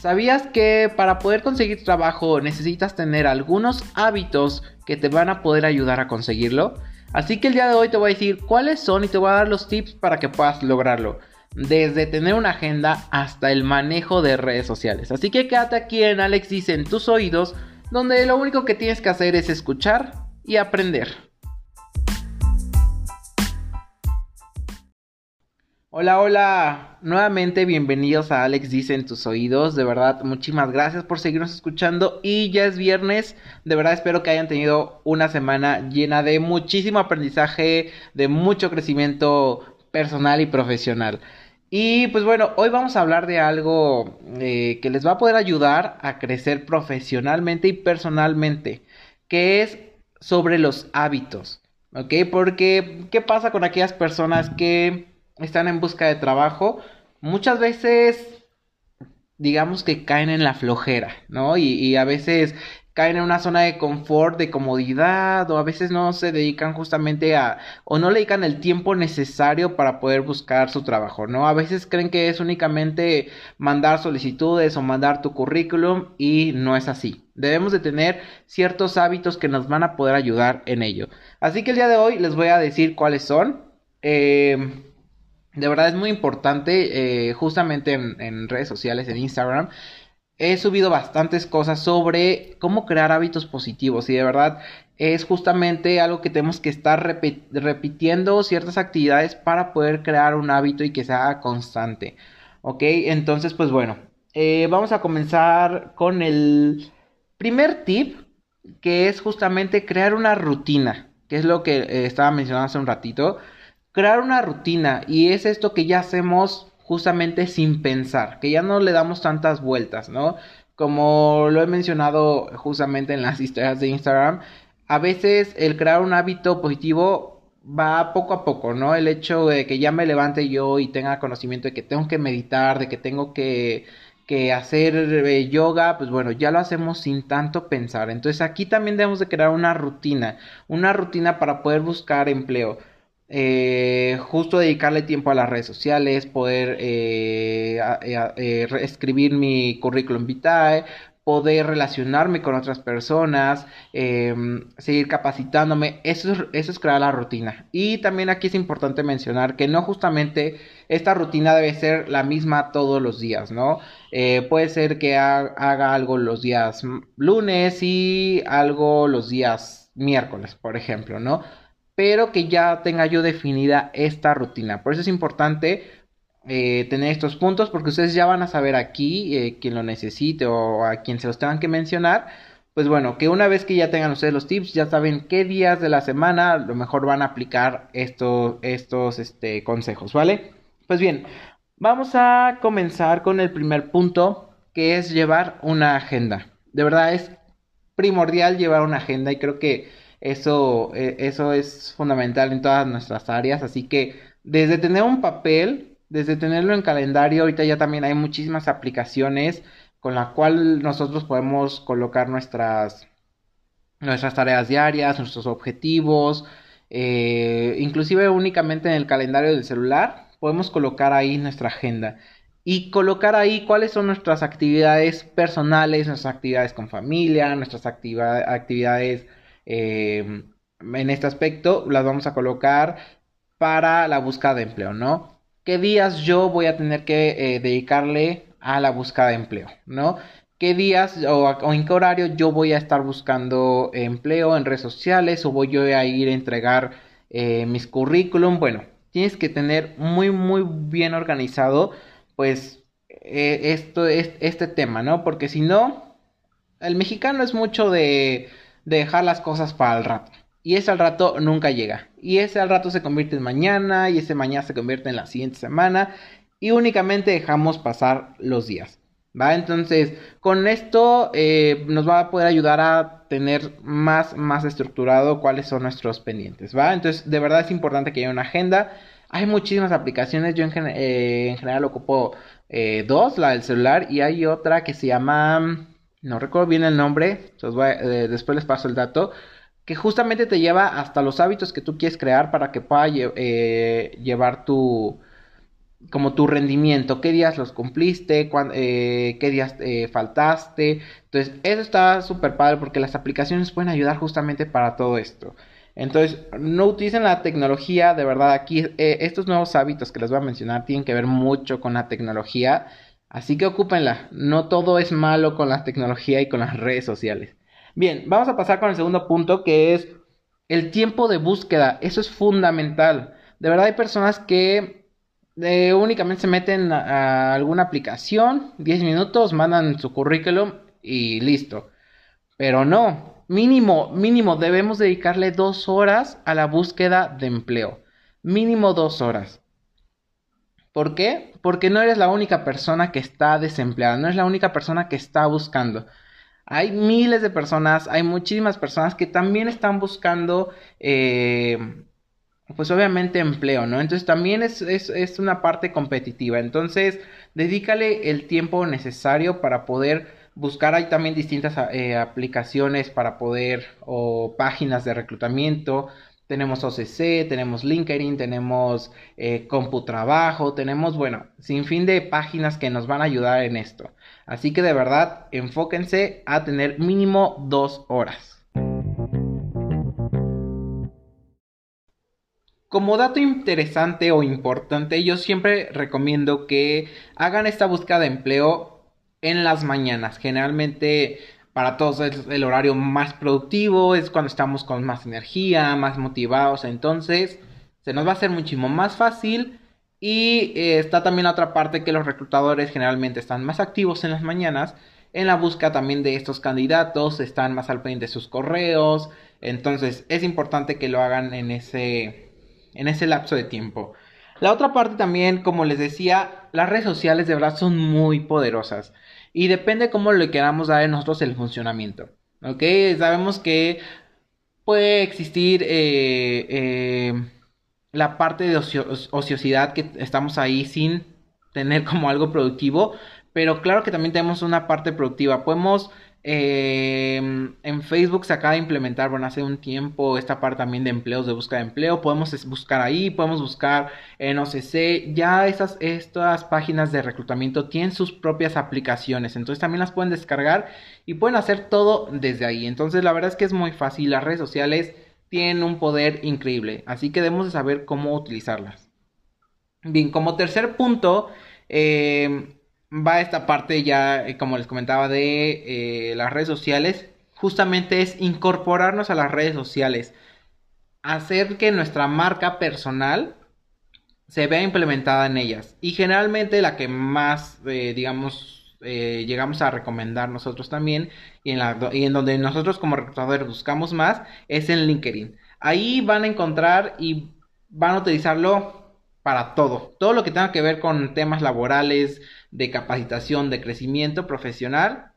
¿Sabías que para poder conseguir trabajo necesitas tener algunos hábitos que te van a poder ayudar a conseguirlo? Así que el día de hoy te voy a decir cuáles son y te voy a dar los tips para que puedas lograrlo. Desde tener una agenda hasta el manejo de redes sociales. Así que quédate aquí en Alex dice en tus oídos, donde lo único que tienes que hacer es escuchar y aprender. Hola, hola, nuevamente bienvenidos a Alex Dice en tus oídos, de verdad muchísimas gracias por seguirnos escuchando y ya es viernes, de verdad espero que hayan tenido una semana llena de muchísimo aprendizaje, de mucho crecimiento personal y profesional. Y pues bueno, hoy vamos a hablar de algo eh, que les va a poder ayudar a crecer profesionalmente y personalmente, que es sobre los hábitos, ¿ok? Porque, ¿qué pasa con aquellas personas que están en busca de trabajo, muchas veces digamos que caen en la flojera, ¿no? Y, a veces caen en una zona de confort, de comodidad, o a veces no se dedican justamente a, o no le dedican el tiempo necesario para poder buscar su trabajo, ¿no? A veces creen que es únicamente mandar solicitudes o mandar tu currículum y no es así. Debemos de tener ciertos hábitos que nos van a poder ayudar en ello. Así que el día de hoy les voy a decir cuáles son. Eh, de verdad es muy importante, eh, justamente en, redes sociales, en Instagram, he subido bastantes cosas sobre cómo crear hábitos positivos y de verdad es justamente algo que tenemos que estar repitiendo ciertas actividades para poder crear un hábito y que sea constante. Ok, entonces pues bueno, eh, vamos a comenzar con el primer tip que es justamente crear una rutina, que es lo que eh, estaba mencionando hace un ratito crear una rutina y es esto que ya hacemos justamente sin pensar, que ya no le damos tantas vueltas, ¿no? Como lo he mencionado justamente en las historias de Instagram, a veces el crear un hábito positivo va poco a poco, ¿no? El hecho de que ya me levante yo y tenga conocimiento de que tengo que meditar, de que tengo que, que hacer eh, yoga, pues bueno, ya lo hacemos sin tanto pensar. Entonces aquí también debemos de crear una rutina, una rutina para poder buscar empleo. Eh, justo dedicarle tiempo a las redes sociales, poder eh, eh, escribir mi currículum vitae, poder relacionarme con otras personas, em, seguir capacitándome, eso es, eso es crear la rutina. Y también aquí es importante mencionar que no justamente esta rutina debe ser la misma todos los días, ¿no? puede ser que haga algo los días lunes y algo los días miércoles, por ejemplo, ¿no? Pero que ya tenga yo definida esta rutina. Por eso es importante eh, tener estos puntos porque ustedes ya van a saber aquí eh, quien lo necesite o a quien se los tengan que mencionar. Pues bueno, que una vez que ya tengan ustedes los tips, ya saben qué días de la semana lo mejor van a aplicar estos, estos este, consejos, ¿vale? Pues bien, vamos a comenzar con el primer punto, que es llevar una agenda. De verdad es primordial llevar una agenda y creo que eso, e, eso es fundamental en todas nuestras áreas. Así que desde tener un papel, desde tenerlo en calendario, ahorita ya también hay muchísimas aplicaciones con la cual nosotros podemos colocar nuestras, nuestras tareas diarias, nuestros objetivos, eh, inclusive únicamente en el calendario del celular, podemos colocar ahí nuestra agenda y colocar ahí cuáles son nuestras actividades personales, nuestras actividades con familia, nuestras actividades eh, en este aspecto las vamos a colocar para la búsqueda de empleo, ¿no? ¿Qué días yo voy a tener que eh, dedicarle a la búsqueda de empleo, ¿no? ¿Qué días o, en qué horario yo voy a estar buscando empleo en redes sociales o voy yo a ir a entregar eh, mis currículum? Bueno, tienes que tener muy, muy bien organizado, pues, esto, este tema, ¿no? Porque si no, el mexicano es mucho de dejar las cosas para el rato. Y ese al rato nunca llega. Y ese al rato se convierte en mañana y ese mañana se convierte en la siguiente semana y únicamente dejamos pasar los días. ¿Va? Entonces, con esto eh, nos va a poder ayudar a tener más, más estructurado cuáles son nuestros pendientes. ¿Va? Entonces, de verdad es importante que haya una agenda. Hay muchísimas aplicaciones. Yo en, eh, general ocupo eh, dos, la del celular, y hay otra que se llama no recuerdo bien el nombre, eh, después les paso el dato, que justamente te lleva hasta los hábitos que tú quieres crear para que pueda eh, llevar tu, como tu rendimiento, qué días los cumpliste, eh, qué días faltaste. Entonces, eso está súper padre porque las aplicaciones pueden ayudar justamente para todo esto. Entonces, no utilicen la tecnología, de verdad, aquí estos nuevos hábitos que les voy a mencionar tienen que ver mucho con la tecnología, así que ocúpenla. No todo es malo con la tecnología y con las redes sociales. Bien, vamos a pasar con el segundo punto que es el tiempo de búsqueda. Eso es fundamental. De verdad hay personas que únicamente se meten a, alguna aplicación, 10 minutos, mandan su currículum y listo. Pero no, mínimo, mínimo debemos dedicarle dos horas a la búsqueda de empleo. Mínimo dos horas. ¿Por qué? Porque no eres la única persona que está desempleada, no eres la única persona que está buscando. Hay miles de personas, hay muchísimas personas que también están buscando eh, pues obviamente empleo, ¿no? Entonces también es, es, una parte competitiva. Entonces, dedícale el tiempo necesario para poder buscar. Hay también distintas eh, aplicaciones para poder, o páginas de reclutamiento. Tenemos OCC, tenemos LinkedIn, tenemos eh, CompuTrabajo, tenemos, bueno, sin fin de páginas que nos van a ayudar en esto. Así que de verdad, enfóquense a tener mínimo dos horas. Como dato interesante o importante, yo siempre recomiendo que hagan esta búsqueda de empleo en las mañanas. Generalmente para todos es el horario más productivo, es cuando estamos con más energía, más motivados. Entonces se nos va a hacer muchísimo más fácil. Y eh, está también la otra parte que los reclutadores generalmente están más activos en las mañanas. En la búsqueda también de estos candidatos, están más al pendiente de sus correos. Entonces es importante que lo hagan en ese en ese lapso de tiempo. La otra parte también, como les decía, las redes sociales de verdad son muy poderosas y depende cómo le queramos dar a nosotros el funcionamiento. ¿Ok? Sabemos que puede existir eh, eh, la parte de ociosidad que estamos ahí sin tener como algo productivo, pero claro que también tenemos una parte productiva. Podemos Em, en Facebook se acaba de implementar, bueno, hace un tiempo esta parte también de empleos, de búsqueda de empleo. Podemos buscar ahí, podemos buscar en OCC. Ya esas, estas páginas de reclutamiento tienen sus propias aplicaciones, entonces también las pueden descargar y pueden hacer todo desde ahí. Entonces la verdad es que es muy fácil, las redes sociales tienen un poder increíble, así que debemos de saber cómo utilizarlas. Bien, como tercer punto, eh, va esta parte ya, eh, como les comentaba, de eh, las redes sociales. Justamente es incorporarnos a las redes sociales. Hacer que nuestra marca personal se vea implementada en ellas. Y generalmente la que más, eh, digamos, llegamos a recomendar nosotros también, y en, la, y en donde nosotros como reclutadores buscamos más, es en LinkedIn. Ahí van a encontrar y van a utilizarlo para todo. Todo lo que tenga que ver con temas laborales, de capacitación, de crecimiento profesional,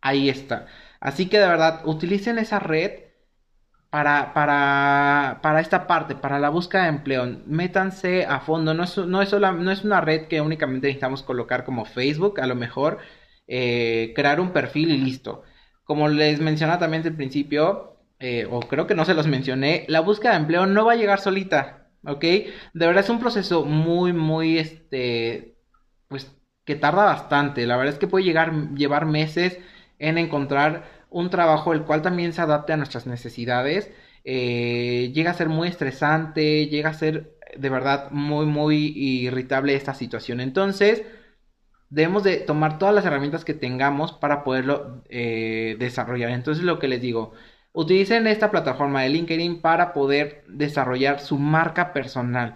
ahí está. Así que de verdad, utilicen esa red para, para, para esta parte, para la búsqueda de empleo. Métanse a fondo. No es, no es, no es una red que únicamente necesitamos colocar como Facebook, a lo mejor eh, crear un perfil y listo. Como les mencionaba también al principio, eh, o creo que no se los mencioné, la búsqueda de empleo no va a llegar solita, ¿ok? De verdad es un proceso muy, muy, este, pues que tarda bastante. La verdad es que puede llegar, llevar meses en encontrar un trabajo el cual también se adapte a nuestras necesidades. Eh, llega a ser muy estresante, llega a ser de verdad muy, muy irritable esta situación. Entonces, debemos de tomar todas las herramientas que tengamos para poderlo eh, desarrollar. Entonces, lo que les digo, utilicen esta plataforma de LinkedIn para poder desarrollar su marca personal.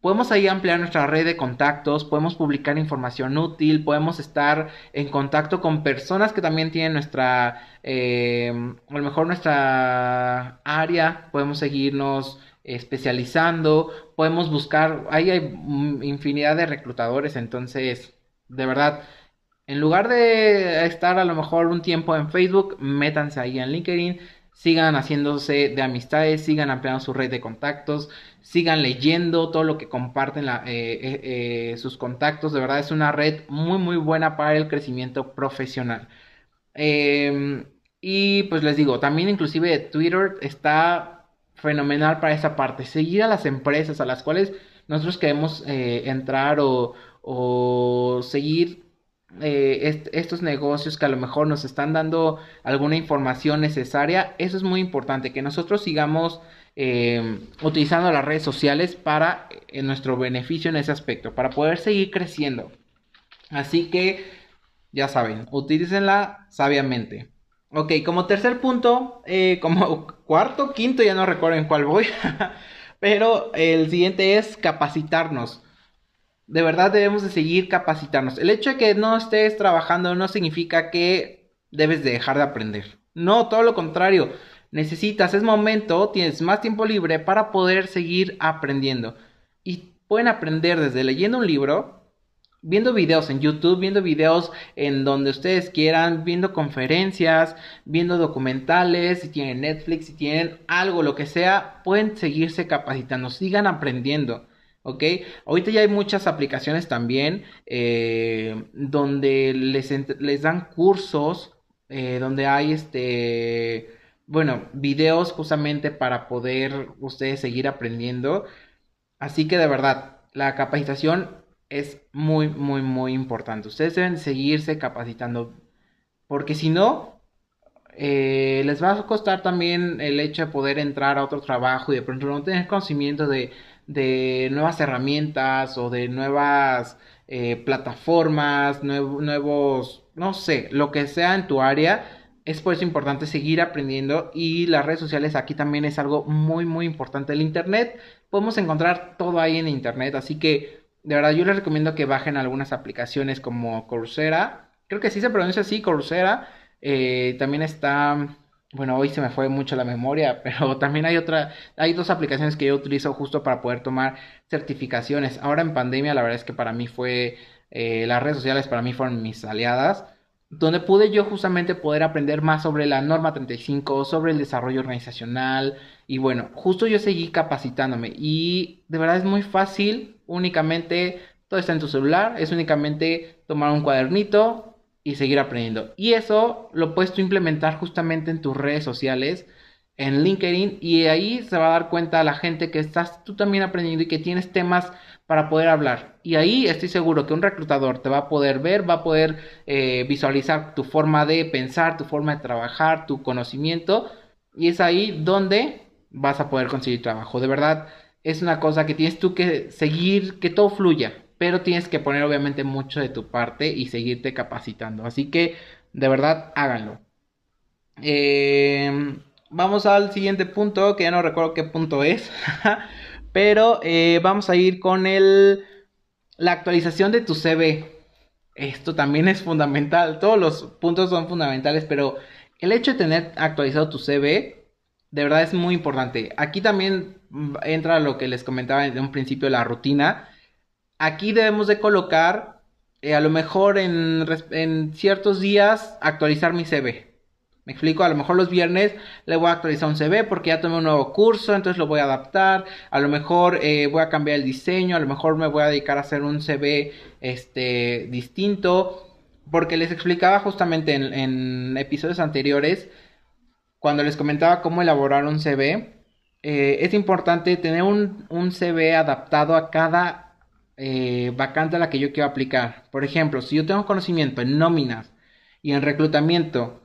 Podemos ahí ampliar nuestra red de contactos, podemos publicar información útil, podemos estar en contacto con personas que también tienen nuestra, eh, a lo mejor nuestra área, podemos seguirnos especializando, podemos buscar, ahí hay infinidad de reclutadores, entonces, de verdad, en lugar de estar a lo mejor un tiempo en Facebook, métanse ahí en LinkedIn, sigan haciéndose de amistades, sigan ampliando su red de contactos, sigan leyendo todo lo que comparten eh, eh, eh, sus contactos. De verdad es una red muy muy buena para el crecimiento profesional. Em, y pues les digo, también inclusive Twitter está fenomenal para esa parte. Seguir a las empresas a las cuales nosotros queremos entrar o, o seguir eh, estos negocios que a lo mejor nos están dando alguna información necesaria, eso es muy importante, que nosotros sigamos eh, utilizando las redes sociales para en nuestro beneficio en ese aspecto, para poder seguir creciendo. Así que, ya saben, utilícenla sabiamente. Ok, como tercer punto, eh, como cuarto, quinto, ya no recuerdo en cuál voy, pero el siguiente es capacitarnos de verdad debemos de seguir capacitarnos. El hecho de que no estés trabajando no significa que debes de dejar de aprender. No, todo lo contrario. Necesitas, es momento, tienes más tiempo libre para poder seguir aprendiendo. Y pueden aprender desde leyendo un libro, viendo videos en YouTube, viendo videos en donde ustedes quieran, viendo conferencias, viendo documentales, si tienen Netflix, si tienen algo, lo que sea, pueden seguirse capacitando, sigan aprendiendo. ¿Ok? Ahorita ya hay muchas aplicaciones también eh, donde les, les, dan cursos, eh, donde hay este, bueno, videos justamente para poder ustedes seguir aprendiendo. Así que de verdad, la capacitación es muy, muy, muy importante. Ustedes deben seguirse capacitando porque si no, eh, les va a costar también el hecho de poder entrar a otro trabajo y de pronto no tener conocimiento de de nuevas herramientas o de nuevas eh, plataformas, nuevos, no sé, lo que sea en tu área. Es por eso importante seguir aprendiendo y las redes sociales aquí también es algo muy muy importante. El Internet, podemos encontrar todo ahí en Internet, así que de verdad yo les recomiendo que bajen algunas aplicaciones como Coursera. Creo que sí se pronuncia así, Coursera. Eh, también está bueno, hoy se me fue mucho la memoria, pero también hay otra, hay dos aplicaciones que yo utilizo justo para poder tomar certificaciones. Ahora en pandemia, la verdad es que para mí fue, eh, las redes sociales para mí fueron mis aliadas, donde pude yo justamente poder aprender más sobre la norma 35, sobre el desarrollo organizacional, y bueno, justo yo seguí capacitándome, y de verdad es muy fácil, únicamente, todo está en tu celular, es únicamente tomar un cuadernito, y seguir aprendiendo. Y eso lo puedes tú implementar justamente en tus redes sociales, en LinkedIn, y ahí se va a dar cuenta la gente que estás tú también aprendiendo y que tienes temas para poder hablar. Y ahí estoy seguro que un reclutador te va a poder ver, va a poder eh, visualizar tu forma de pensar, tu forma de trabajar, tu conocimiento, y es ahí donde vas a poder conseguir trabajo. De verdad, es una cosa que tienes tú que seguir, que todo fluya pero tienes que poner obviamente mucho de tu parte y seguirte capacitando. Así que de verdad háganlo. Eh, vamos al siguiente punto, que ya no recuerdo qué punto es, pero eh, vamos a ir con el, la actualización de tu CV. Esto también es fundamental, todos los puntos son fundamentales, pero el hecho de tener actualizado tu CV, de verdad es muy importante. Aquí también entra lo que les comentaba en un principio, la rutina aquí debemos de colocar, eh, a lo mejor en, ciertos días, actualizar mi CV. Me explico, a lo mejor los viernes le voy a actualizar un CV porque ya tomé un nuevo curso, entonces lo voy a adaptar. A lo mejor eh, voy a cambiar el diseño, a lo mejor me voy a dedicar a hacer un CV este, distinto. Porque les explicaba justamente en, episodios anteriores, cuando les comentaba cómo elaborar un CV, eh, es importante tener un, un CV adaptado a cada eh, vacante a la que yo quiero aplicar. Por ejemplo, si yo tengo conocimiento en nóminas y en reclutamiento,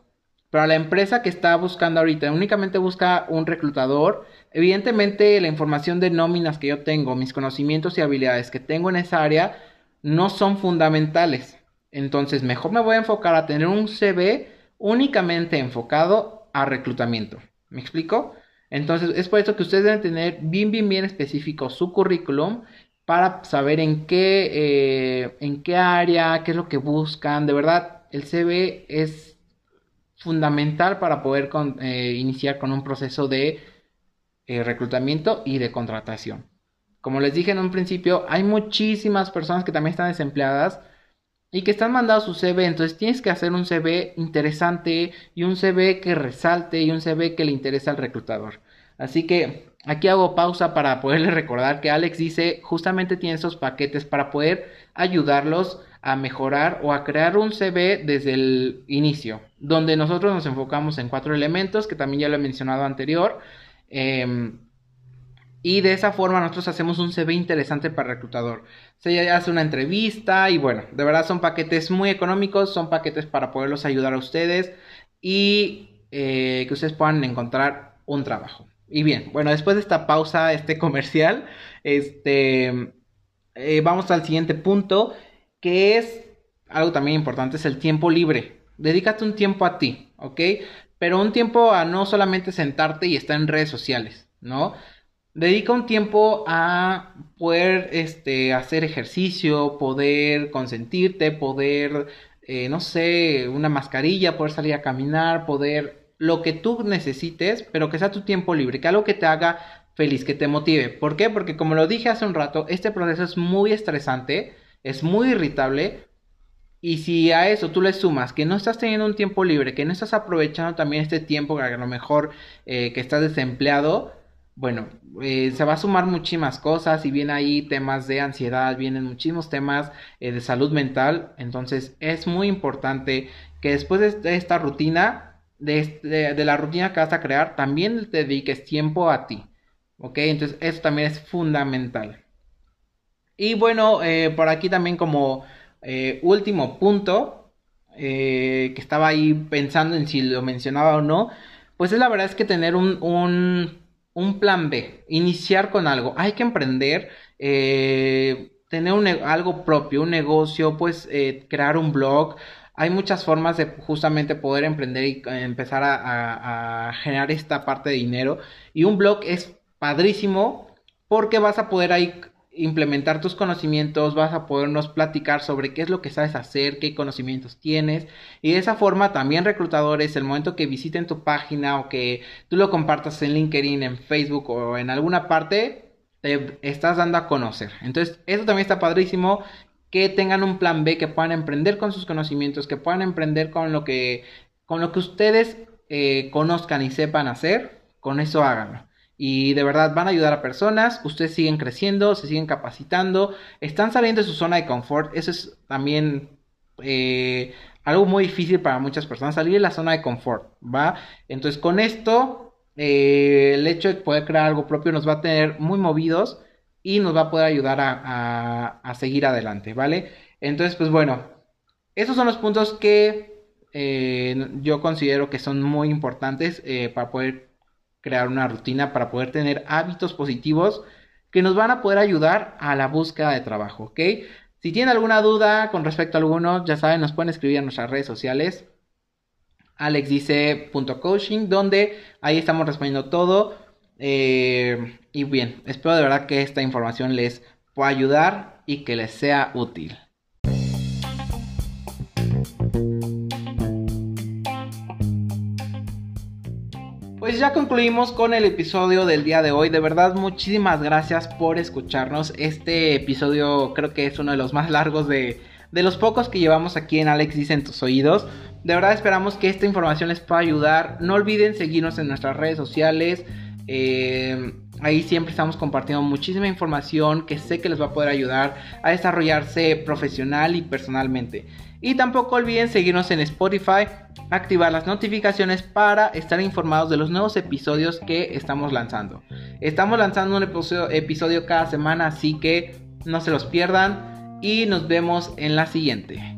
pero la empresa que está buscando ahorita únicamente busca un reclutador, evidentemente la información de nóminas que yo tengo, mis conocimientos y habilidades que tengo en esa área, no son fundamentales. Entonces, mejor me voy a enfocar a tener un CV únicamente enfocado a reclutamiento. ¿Me explico? Entonces, es por eso que ustedes deben tener bien, bien, bien específico su currículum para saber en qué, eh, en qué área, qué es lo que buscan. De verdad, el CV es fundamental para poder eh, iniciar con un proceso de eh, reclutamiento y de contratación. Como les dije en un principio, hay muchísimas personas que también están desempleadas y que están mandando su CV. Entonces tienes que hacer un CV interesante y un CV que resalte y un CV que le interese al reclutador. Así que aquí hago pausa para poderle recordar que Alex dice justamente tiene esos paquetes para poder ayudarlos a mejorar o a crear un CV desde el inicio, donde nosotros nos enfocamos en cuatro elementos que también ya lo he mencionado anterior. Em, Y de esa forma nosotros hacemos un CV interesante para el reclutador. Se hace una entrevista y bueno, de verdad son paquetes muy económicos, son paquetes para poderlos ayudar a ustedes y eh, que ustedes puedan encontrar un trabajo. Y bien, bueno, después de esta pausa, este comercial, este, eh, vamos al siguiente punto, que es algo también importante, es el tiempo libre. Dedícate un tiempo a ti, ¿ok? Pero un tiempo a no solamente sentarte y estar en redes sociales, ¿no? Dedica un tiempo a poder este, hacer ejercicio, poder consentirte, poder, eh, no sé, una mascarilla, poder salir a caminar, poder lo que tú necesites, pero que sea tu tiempo libre, que algo que te haga feliz, que te motive. ¿Por qué? Porque como lo dije hace un rato, este proceso es muy estresante, es muy irritable. Y si a eso tú le sumas que no estás teniendo un tiempo libre, que no estás aprovechando también este tiempo, que a lo mejor eh, que estás desempleado, bueno, eh, se va a sumar muchísimas cosas y viene ahí temas de ansiedad, vienen muchísimos temas eh, de salud mental, entonces es muy importante que después de esta rutina, de, la rutina que vas a crear, también te dediques tiempo a ti, ¿ok? Entonces eso también es fundamental. Y bueno, eh, por aquí también como último punto, que estaba ahí pensando en si lo mencionaba o no, pues es la verdad es que tener un un plan B, iniciar con algo. Hay que emprender, eh, tener un, algo propio, un negocio, pues eh, crear un blog. Hay muchas formas de justamente poder emprender y empezar a, a generar esta parte de dinero. Y un blog es padrísimo porque vas a poder ahí implementar tus conocimientos, vas a podernos platicar sobre qué es lo que sabes hacer, qué conocimientos tienes. Y de esa forma también reclutadores, el momento que visiten tu página o que tú lo compartas en LinkedIn, en Facebook o en alguna parte, te estás dando a conocer. Entonces, eso también está padrísimo. Que tengan un plan B, que puedan emprender con sus conocimientos, que puedan emprender con lo que, con lo que ustedes eh, conozcan y sepan hacer, con eso háganlo y de verdad van a ayudar a personas, ustedes siguen creciendo, se siguen capacitando, están saliendo de su zona de confort, eso es también eh, algo muy difícil para muchas personas, salir de la zona de confort, ¿va? Entonces con esto, eh, el hecho de poder crear algo propio nos va a tener muy movidos y nos va a poder ayudar a, seguir adelante, ¿vale? Entonces, pues bueno, esos son los puntos que eh, yo considero que son muy importantes para poder crear una rutina para poder tener hábitos positivos que nos van a poder ayudar a la búsqueda de trabajo, ¿ok? Si tienen alguna duda con respecto a alguno, ya saben, nos pueden escribir en nuestras redes sociales, alexdice.coaching, donde ahí estamos respondiendo todo. Eh, y bien, espero de verdad que esta información les pueda ayudar y que les sea útil. Pues ya concluimos con el episodio del día de hoy. De verdad, muchísimas gracias por escucharnos. Este episodio creo que es uno de los más largos de, los pocos que llevamos aquí en Alex Dice en tus oídos. De verdad esperamos que esta información les pueda ayudar. No olviden seguirnos en nuestras redes sociales. Eh, ahí siempre estamos compartiendo muchísima información que sé que les va a poder ayudar a desarrollarse profesional y personalmente. Y tampoco olviden seguirnos en Spotify, activar las notificaciones para estar informados de los nuevos episodios que estamos lanzando. Estamos lanzando un episodio, cada semana, así que no se los pierdan y nos vemos en la siguiente.